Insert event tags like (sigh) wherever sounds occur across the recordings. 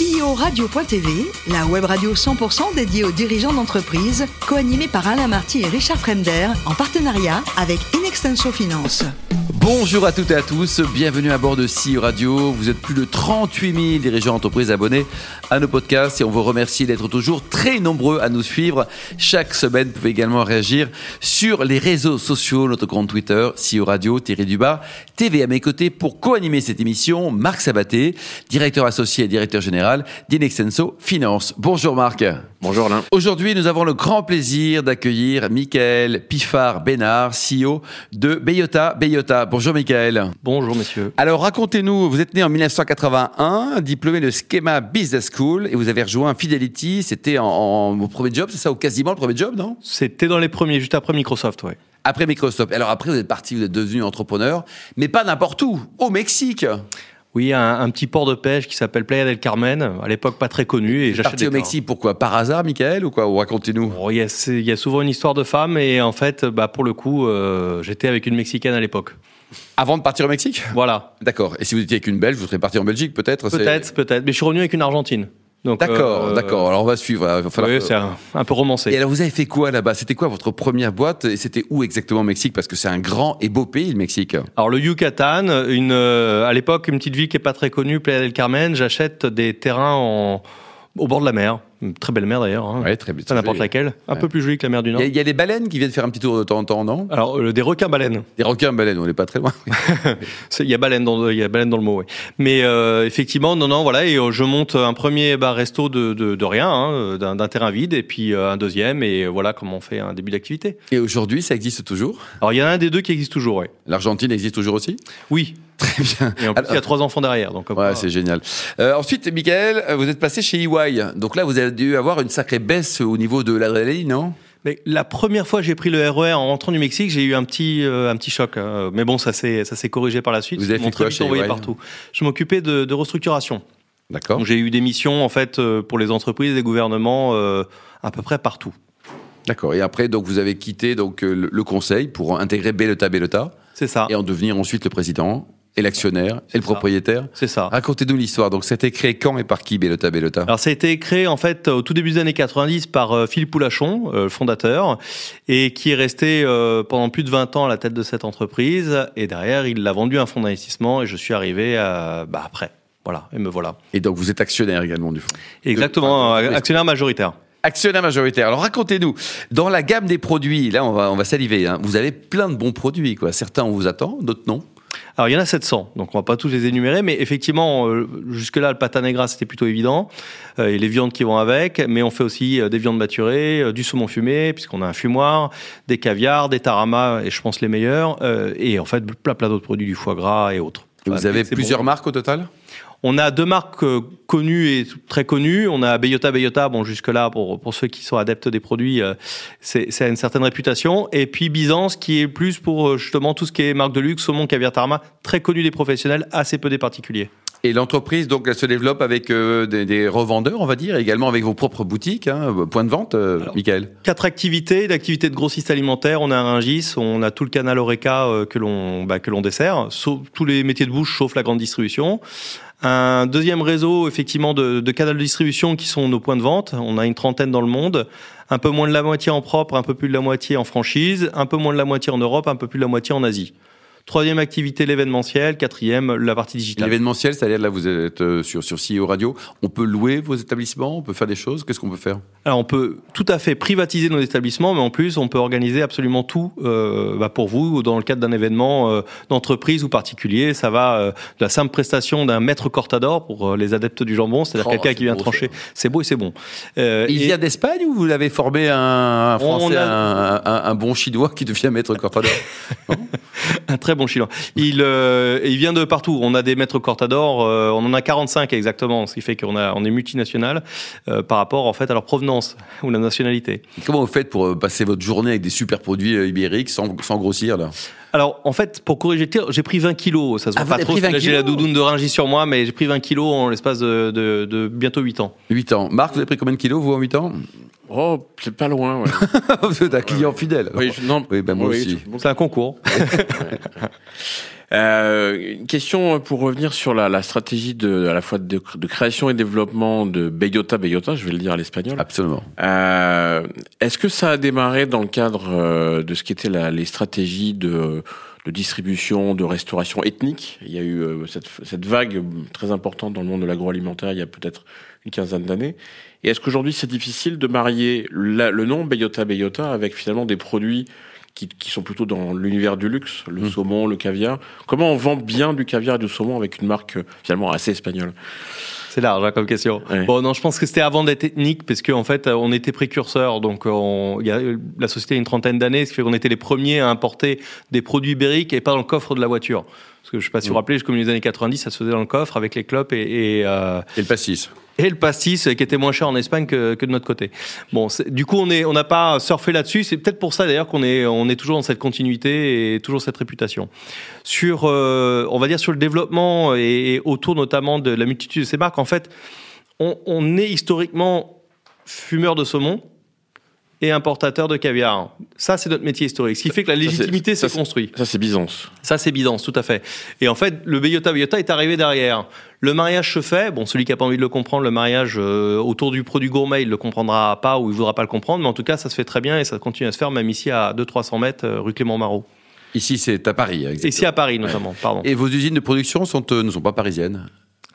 CEO Radio.tv, la web radio 100% dédiée aux dirigeants d'entreprise, co-animée par Alain Marty et Richard Fremder, en partenariat avec Inextenso Finance. Bonjour à toutes et à tous, bienvenue à bord de CEO Radio. Vous êtes plus de 38 000 dirigeants d'entreprise abonnés à nos podcasts et on vous remercie d'être toujours très nombreux à nous suivre. Chaque semaine, vous pouvez également réagir sur les réseaux sociaux, notre compte Twitter, CEO Radio, Thierry Dubas, TV à mes côtés pour co-animer cette émission, Marc Sabaté, directeur associé et directeur général d'Inexenso Finance. Bonjour Marc. Bonjour Alain. Aujourd'hui, nous avons le grand plaisir d'accueillir Michael Piffard-Bénard, CEO de Beyota Beyota. Bonjour Michael. Bonjour messieurs. Alors racontez-nous, vous êtes né en 1981, diplômé de Schema Business School et vous avez rejoint Fidelity, c'était en, en, premier job, c'est ça, ou quasiment le premier job, non? C'était dans les premiers, juste après Microsoft, ouais. Après Microsoft. Alors après, vous êtes parti, vous êtes devenu entrepreneur, mais pas n'importe où, au Mexique. Oui, un, un, petit port de pêche qui s'appelle Playa del Carmen, à l'époque pas très connu. Et parti au Mexique, pourquoi? Par hasard, Michael, ou quoi? Ou racontez-nous. Oh, il, y a, il y a souvent une histoire de femme, et en fait, bah, pour le coup, euh, j'étais avec une Mexicaine à l'époque. Avant de partir au Mexique? Voilà. D'accord. Et si vous étiez avec une Belge, vous serez parti en Belgique, peut-être? Peut-être, peut-être. Mais je suis revenu avec une Argentine. D'accord, euh, d'accord. Alors on va suivre. Il va falloir... Oui, c'est un, un, peu romancé. Et alors vous avez fait quoi là-bas? C'était quoi votre première boîte? Et c'était où exactement au Mexique? Parce que c'est un grand et beau pays, le Mexique. Alors le Yucatan, une, euh, à l'époque une petite ville qui est pas très connue, Playa del Carmen. J'achète des terrains en, au bord de la mer. Une très belle mer d'ailleurs. Hein. Ouais, très bien. Pas n'importe laquelle. Un Ouais. peu plus jolie que la mer du Nord. Il y, a- il y a des baleines qui viennent faire un petit tour de temps en temps, non? Alors euh, des requins baleines. Des requins baleines, on n'est pas très loin. (laughs) Il y a baleine dans y a baleine dans le mot. Ouais. Mais euh, effectivement, non, non, voilà. Et euh, je monte un premier bar resto de, de, de rien, hein, d'un terrain vide, et puis un deuxième, et voilà comment on fait un début d'activité. Et aujourd'hui, ça existe toujours? Alors il y en a un des deux qui existe toujours, ouais. L'Argentine existe toujours aussi? Oui. Très bien. Et en plus, il y a trois enfants derrière, donc. Ouais, c'est génial. Euh, ensuite, Michael, vous êtes passé chez EY. Donc là, vous avez dû avoir une sacrée baisse au niveau de l'adrénaline, non? Mais la première fois que j'ai pris le RER en rentrant du Mexique, j'ai eu un petit euh, un petit choc. Mais bon, ça s'est ça s'est corrigé par la suite. Vous avez fait quoi chez EY? partout. Je m'occupais de, de restructuration. D'accord. Donc j'ai eu des missions en fait euh, pour les entreprises, les gouvernements, euh, à peu près partout. D'accord. Et après, donc, vous avez quitté donc euh, le, le conseil pour intégrer Bellota Bellota C'est ça. et en devenir ensuite le président et l'actionnaire et le ça. propriétaire. C'est ça. Racontez-nous l'histoire. Donc, c'était créé quand et par qui Bellota Bellota Alors ça a été créé en fait au tout début des années 90 par euh, Philippe Poulachon, euh, le fondateur, et qui est resté euh, pendant plus de 20 ans à la tête de cette entreprise. Et derrière, il l'a vendu à un fonds d'investissement et je suis arrivé à, bah, après. Voilà, et me voilà. Et donc, vous êtes actionnaire également du fonds. Exactement, actionnaire majoritaire. Actionnaire majoritaire. Alors racontez-nous, dans la gamme des produits, là on va, on va saliver, hein, vous avez plein de bons produits. Quoi. Certains on vous attend, d'autres non? Alors il y en a 700, donc on va pas tous les énumérer, mais effectivement, euh, jusque-là, le pata negra, c'était plutôt évident, euh, et les viandes qui vont avec, mais on fait aussi euh, des viandes maturées, du saumon fumé, puisqu'on a un fumoir, des caviars, des taramas, et je pense les meilleurs, et en fait, plein plein d'autres produits, du foie gras et autres. vous avez plusieurs bon. marques au total? On a deux marques connues et très connues. On a Beyota Beyota, bon jusque-là, pour, pour ceux qui sont adeptes des produits, euh, c'est c'est une certaine réputation. Et puis Byzance, qui est plus pour euh, justement tout ce qui est marque de luxe, saumon, caviar, tarama, très connu des professionnels, assez peu des particuliers. Et l'entreprise, donc, elle se développe avec euh, des, des revendeurs, on va dire, et également avec vos propres boutiques, hein, points de vente, euh, Alors, Michael. Quatre activités, l'activité de grossiste alimentaire, on a un Rungis, on a tout le canal Oreca euh, que l'on bah, que l'on dessert, sauf tous les métiers de bouche sauf la grande distribution. Un deuxième réseau effectivement de, de canaux de distribution qui sont nos points de vente. On a une trentaine dans le monde, un peu moins de la moitié en propre, un peu plus de la moitié en franchise, un peu moins de la moitié en Europe, un peu plus de la moitié en Asie. Troisième activité l'événementiel, quatrième la partie digitale. L'événementiel, c'est-à-dire là, vous êtes euh, sur, sur CEO Radio. On peut louer vos établissements, on peut faire des choses. Qu'est-ce qu'on peut faire? Alors on peut tout à fait privatiser nos établissements, mais en plus on peut organiser absolument tout euh, bah, pour vous dans le cadre d'un événement euh, d'entreprise ou particulier. Ça va euh, de la simple prestation d'un maître cortador pour les adeptes du jambon, c'est-à-dire Oh, quelqu'un qui vient beau, trancher. C'est beau et c'est bon. Il et- vient d'Espagne ou vous l'avez formé un, Français, a- un, un- un bon Chinois qui devient maître cortador? (laughs) Un très bon chinois. Il, euh, il vient de partout. On a des maîtres cortador, euh, on en a 45 exactement, ce qui fait qu'on a, on est multinational euh, par rapport en fait à leur provenance (laughs) ou la nationalité. Comment vous faites pour passer votre journée avec des super produits ibériques sans, sans grossir là? Alors, en fait, pour corriger le tir, j'ai pris 20 kilos. Ça se Ah, voit vous pas trop. pris 20 parce que J'ai la doudoune de Ringis sur moi, mais j'ai pris 20 kilos en l'espace de, de, de bientôt 8 ans. 8 ans. Marc, vous avez pris combien de kilos, vous, en 8 ans? Oh, c'est pas loin, ouais. (laughs) Vous êtes un client fidèle. oui, je- non, Oui, ben moi aussi. je- C'est un concours. (laughs) Euh, une question pour revenir sur la, la stratégie de, à la fois de, de, création et développement de Beyota Beyota, je vais le dire à l'espagnol. Absolument. Euh, Est-ce que ça a démarré dans le cadre euh, de ce qui était la, les stratégies de, de distribution, de restauration ethnique? Il y a eu euh, cette, cette vague très importante dans le monde de l'agroalimentaire il y a peut-être une quinzaine d'années. Et est-ce qu'aujourd'hui c'est difficile de marier la, le nom Beyota Beyota avec finalement des produits qui, qui sont plutôt dans l'univers du luxe, le Mm. saumon, le caviar. Comment on vend bien du caviar et du saumon avec une marque euh, finalement assez espagnole? C'est large hein, comme question. Ouais. Bon, non, je pense que c'était avant d'être ethnique, parce qu'en fait, euh, on était précurseurs. Donc, on, il y a, la société a une trentaine d'années, ce qui fait qu'on était les premiers à importer des produits ibériques et pas dans le coffre de la voiture. Parce que je sais pas si vous vous rappelez, comme les années 90, ça se faisait dans le coffre avec les clopes et, et, euh, Et le pastis. Et le pastis euh, qui était moins cher en Espagne que, de notre côté. Bon, du coup, on n'a pas surfé là-dessus. C'est peut-être pour ça d'ailleurs qu'on est, toujours dans cette continuité et toujours cette réputation. Sur, euh, on va dire sur le développement et, et autour notamment de la multitude de ces marques, en fait, on, on est historiquement fumeur de saumon et importateur de caviar. Ça, c'est notre métier historique. Ce qui fait que la légitimité s'est construite. Ça c'est Byzance. Ça, c'est Bidance, tout à fait. Et en fait, le Beyota Beyota est arrivé derrière. Le mariage se fait. Bon, celui qui a pas envie de le comprendre, le mariage euh, autour du produit gourmet, il le comprendra pas ou il voudra pas le comprendre. Mais en tout cas, ça se fait très bien et ça continue à se faire, même ici à 200-300 mètres, euh, rue Clément Marot. Ici, c'est à Paris. exactement. Ici à Paris, notamment. Pardon. Et vos usines de production sont, euh, ne sont pas parisiennes?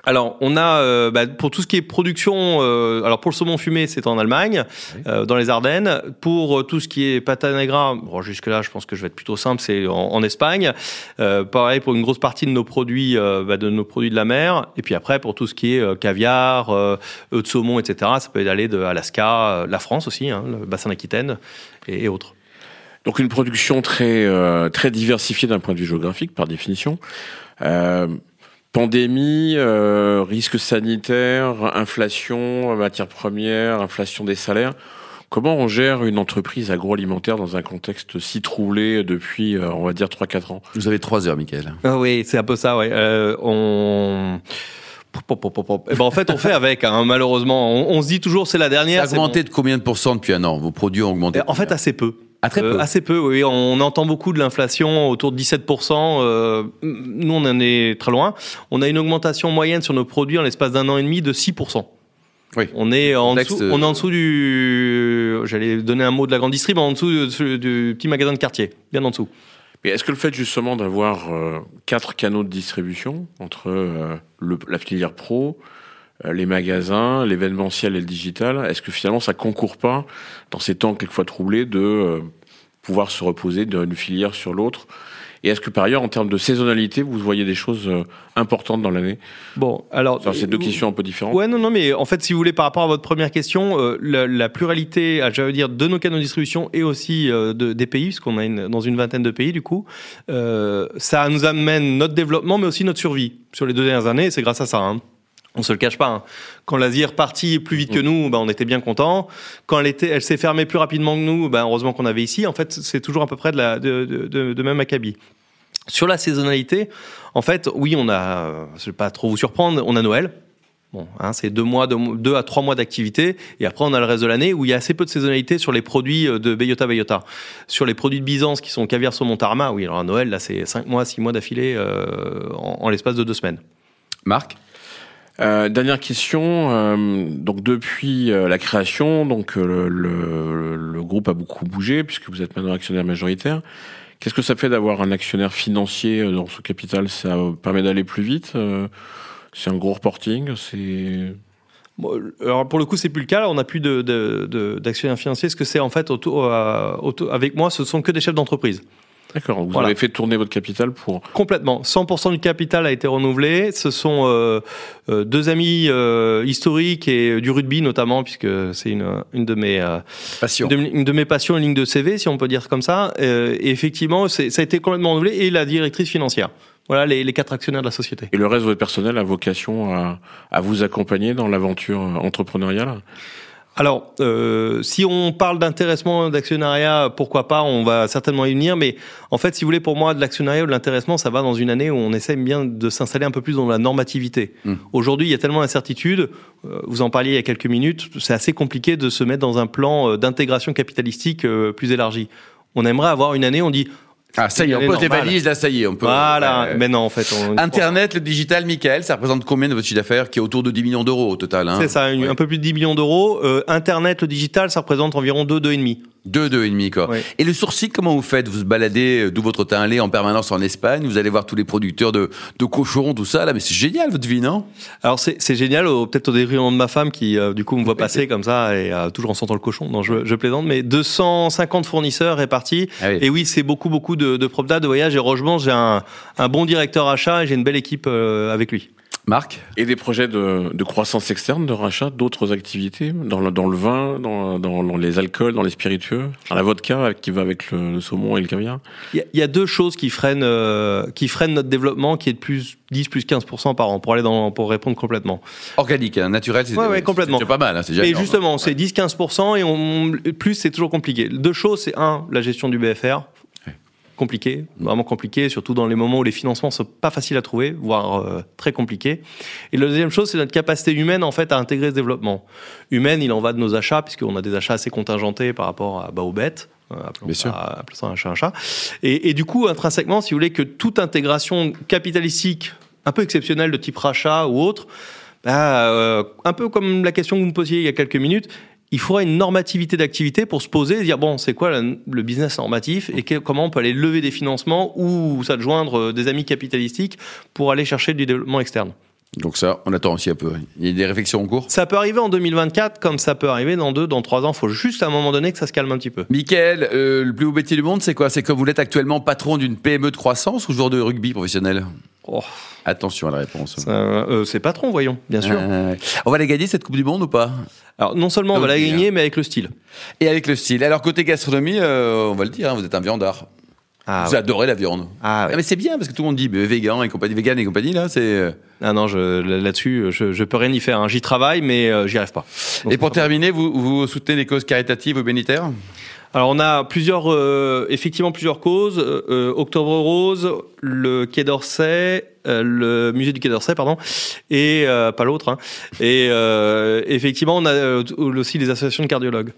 Alors, on a euh, bah, pour tout ce qui est production. euh, alors pour le saumon fumé, c'est en Allemagne, euh, dans les Ardennes. Pour euh, tout ce qui est pata negra, bon, jusque là, je pense que je vais être plutôt simple, c'est en, en Espagne. Euh, pareil pour une grosse partie de nos produits, euh, bah, de nos produits de la mer. Et puis après, pour tout ce qui est caviar, euh, œufs de saumon, etc. Ça peut aller de Alaska, la France aussi, hein, le bassin d'Aquitaine et, et autres. Donc une production très euh, très diversifiée d'un point de vue géographique par définition. Euh, pandémie, euh, risque sanitaire, inflation, matières premières, inflation des salaires. Comment on gère une entreprise agroalimentaire dans un contexte si troublé depuis, euh, on va dire, 3-4 ans? Vous avez trois heures, Michael. Ah oui, c'est un peu ça, ouais. Euh, on... Pop, pop, pop, pop. Eh ben, en fait, on fait avec, hein, malheureusement. On, on se dit toujours, c'est la Ça dernière. a augmenté bon. de combien de pourcents depuis un an? Vos produits ont augmenté En fait, assez peu. Ah, très peu. Euh, assez peu, oui. On entend beaucoup de l'inflation autour de 17%. Euh, nous, on en est très loin. On a une augmentation moyenne sur nos produits en l'espace d'un an et demi de 6%. Oui. On est en dessous, euh, on est en dessous du, j'allais donner un mot de la grande distrib, en dessous du, du petit magasin de quartier, bien en dessous. Mais est-ce que le fait justement d'avoir euh, quatre canaux de distribution entre euh, le, la filière pro, euh, les magasins, l'événementiel et le digital, est-ce que finalement ça concourt pas dans ces temps quelquefois troublés de euh, pouvoir se reposer d'une filière sur l'autre? Et est-ce que par ailleurs en termes de saisonnalité vous voyez des choses euh, importantes dans l'année? Bon, alors. C'est deux questions un peu différentes. Ouais, non, non, mais en fait, si vous voulez, par rapport à votre première question, euh, la, la pluralité, ah, j'allais dire, de nos canaux de distribution et aussi euh, de, des pays, puisqu'on a une, dans une vingtaine de pays, du coup, euh, ça nous amène notre développement, mais aussi notre survie. Sur les deux dernières années, c'est grâce à ça. Hein. On se le cache pas. hein. Quand l'Asie est repartie plus vite que nous, ben, on était bien content. Quand elle était, elle s'est fermée plus rapidement que nous, ben, heureusement qu'on avait ici. En fait, c'est toujours à peu près de, la, de, de, même acabit. Sur la saisonnalité, en fait, oui, on a, je vais pas trop vous surprendre, on a Noël. Bon, hein, c'est deux mois, deux, deux à trois mois d'activité, et après on a le reste de l'année où il y a assez peu de saisonnalité sur les produits euh, de Beyota Beyota. Sur les produits de Byzance qui sont caviar, saumon, tarma, oui, alors à Noël là c'est cinq mois, six mois d'affilée euh, en, en l'espace de deux semaines. Marc? Euh, dernière question. euh, donc depuis euh, la création, donc le, groupe a beaucoup bougé puisque vous êtes maintenant actionnaire majoritaire. Qu'est-ce que ça fait d'avoir un actionnaire financier dans ce capital? Ça permet d'aller plus vite. c'est un gros reporting. Pour le coup c'est plus le cas, on n'a plus de, de, ce que c'est en fait avec moi, ce sont que des chefs d'entreprise. D'accord. Vous Voilà. avez fait tourner votre capital pour. Complètement. 100% du capital a été renouvelé. Ce sont euh, euh, deux amis euh, historiques et du rugby notamment, puisque c'est une, une de mes euh, Passion. une de, une de mes passions, une ligne de CV, si on peut dire comme ça. Euh, et effectivement, c'est- ça a été complètement renouvelé et la directrice financière. Voilà les, les quatre actionnaires de la société. Et le reste de votre personnel a vocation à, à vous accompagner dans l'aventure entrepreneuriale? Alors, euh, si on parle d'intéressement d'actionnariat, pourquoi pas On va certainement y venir. Mais en fait, si vous voulez, pour moi, de l'actionnariat ou de l'intéressement, ça va dans une année où on essaie bien de s'installer un peu plus dans la normativité. Mm. Aujourd'hui, il y a tellement d'incertitudes. euh, Vous en parliez il y a quelques minutes. C'est assez compliqué de se mettre dans un plan euh, d'intégration capitalistique euh, plus élargi. On aimerait avoir une année, où on dit Ah, ça y est, on pose les valises, là, ça y est, on peut. Voilà, mais non, en fait. On... Internet, le digital, Michael, ça représente combien de votre chiffre d'affaires qui est autour de 10 millions d'euros au total hein? C'est ça, un peu plus de 10 millions d'euros. Euh, Internet, le digital, ça représente environ 2, 2,5. 2, 2,5 quoi. Et le sourcing, comment vous faites? Vous vous baladez d'où votre teint allé en permanence en Espagne, vous allez voir tous les producteurs de, de cochons, tout ça, là, mais c'est génial votre vie, non? Alors c'est génial, peut-être au détriment de ma femme qui, euh, du coup, me voit (laughs) passer comme ça et euh, toujours en sentant le cochon. Non, je, je plaisante, mais 250 fournisseurs répartis. Ah et oui, c'est beaucoup, beaucoup de, de de voyage et Rogemont, j'ai un, un, bon directeur achat et j'ai une belle équipe euh, avec lui. Marc Et des projets de, de, croissance externe, de rachat d'autres activités dans le, dans le vin, dans, dans, les alcools, dans les spiritueux, dans la vodka qui va avec le, saumon et le caviar Il y, a deux choses qui freinent, euh, qui freinent notre développement, qui est de plus 10 plus 15% par an, pour, aller dans, pour répondre complètement. Organique, hein, naturel, c'est ouais, complètement. pas mal. Hein, Mais justement, c'est 10-15% et on, plus c'est toujours compliqué. Deux choses, c'est un, la gestion du BFR compliqué, vraiment compliqué, surtout dans les moments où les financements sont pas faciles à trouver, voire euh, très compliqués. Et la deuxième chose, c'est notre capacité humaine en fait à intégrer ce développement. Humaine, il en va de nos achats, puisqu'on a des achats assez contingentés par rapport à, bah, aux bêtes. Euh, Bien sûr. ça un chat un chat. Et, et, du coup, intrinsèquement, si vous voulez que toute intégration capitalistique un peu exceptionnelle de type rachat ou autre, bah, euh, un peu comme la question que vous me posiez il y a quelques minutes, il faudrait une normativité d'activité pour se poser et dire bon, c'est quoi le business normatif et comment on peut aller lever des financements ou s'adjoindre euh, des amis capitalistiques pour aller chercher du développement externe. Donc ça, on attend aussi un peu. Il y a des réflexions en cours? Ça peut arriver en 2024, comme ça peut arriver dans deux, dans trois ans. Il faut juste à un moment donné que ça se calme un petit peu. Michael, euh, le plus beau métier du monde, c'est quoi? C'est comme vous êtes actuellement patron d'une PME de croissance ou joueur de rugby professionnel? Oh. Attention à la réponse. Euh, c'est patron, voyons, bien sûr. on va la gagner cette Coupe du Monde ou pas? Alors non seulement on va la gagner, mais avec le style. Et avec le style. Alors côté gastronomie, euh, on va le dire, hein, vous êtes un viandard. Ah, vous adorez la viande. Ah, mais c'est bien parce que tout le monde dit mais vegan et compagnie, vegan et compagnie là, c'est. Euh, ah non, là-dessus, je, je peux rien y faire. Hein. J'y travaille, mais j'y arrive pas. et pour terminer, vous, vous soutenez les causes caritatives ou bénitaires? Alors on a plusieurs, euh, effectivement plusieurs causes. Euh, Octobre Rose, le Quai d'Orsay, euh, le musée du Quai d'Orsay, pardon, et pas l'autre. Hein. Et effectivement, on a aussi les associations de cardiologues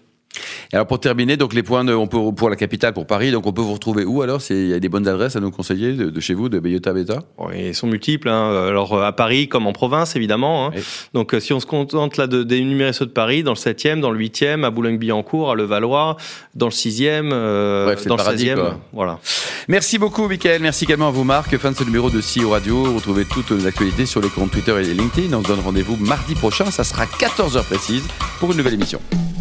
alors pour terminer, donc les points de, on peut pour la capitale, pour Paris, donc on peut vous retrouver où alors? Il y a des bonnes adresses à nous conseiller de, chez vous, de Bayota Beta Oui, Ils sont multiples. Hein. Alors à Paris comme en province évidemment. Hein. Donc si on se contente là de d'énumérer ceux de Paris, dans le 7e, dans le 8e, à Boulogne-Billancourt, à Levallois, dans le 6e, euh, dans le, 16e. Voilà. Merci beaucoup, Michael. Merci également à vous, Marc. Fin de ce numéro de CEO Radio. Retrouvez toutes les actualités sur les comptes Twitter et LinkedIn. On se donne rendez-vous mardi prochain. Ça sera 14h précise pour une nouvelle émission.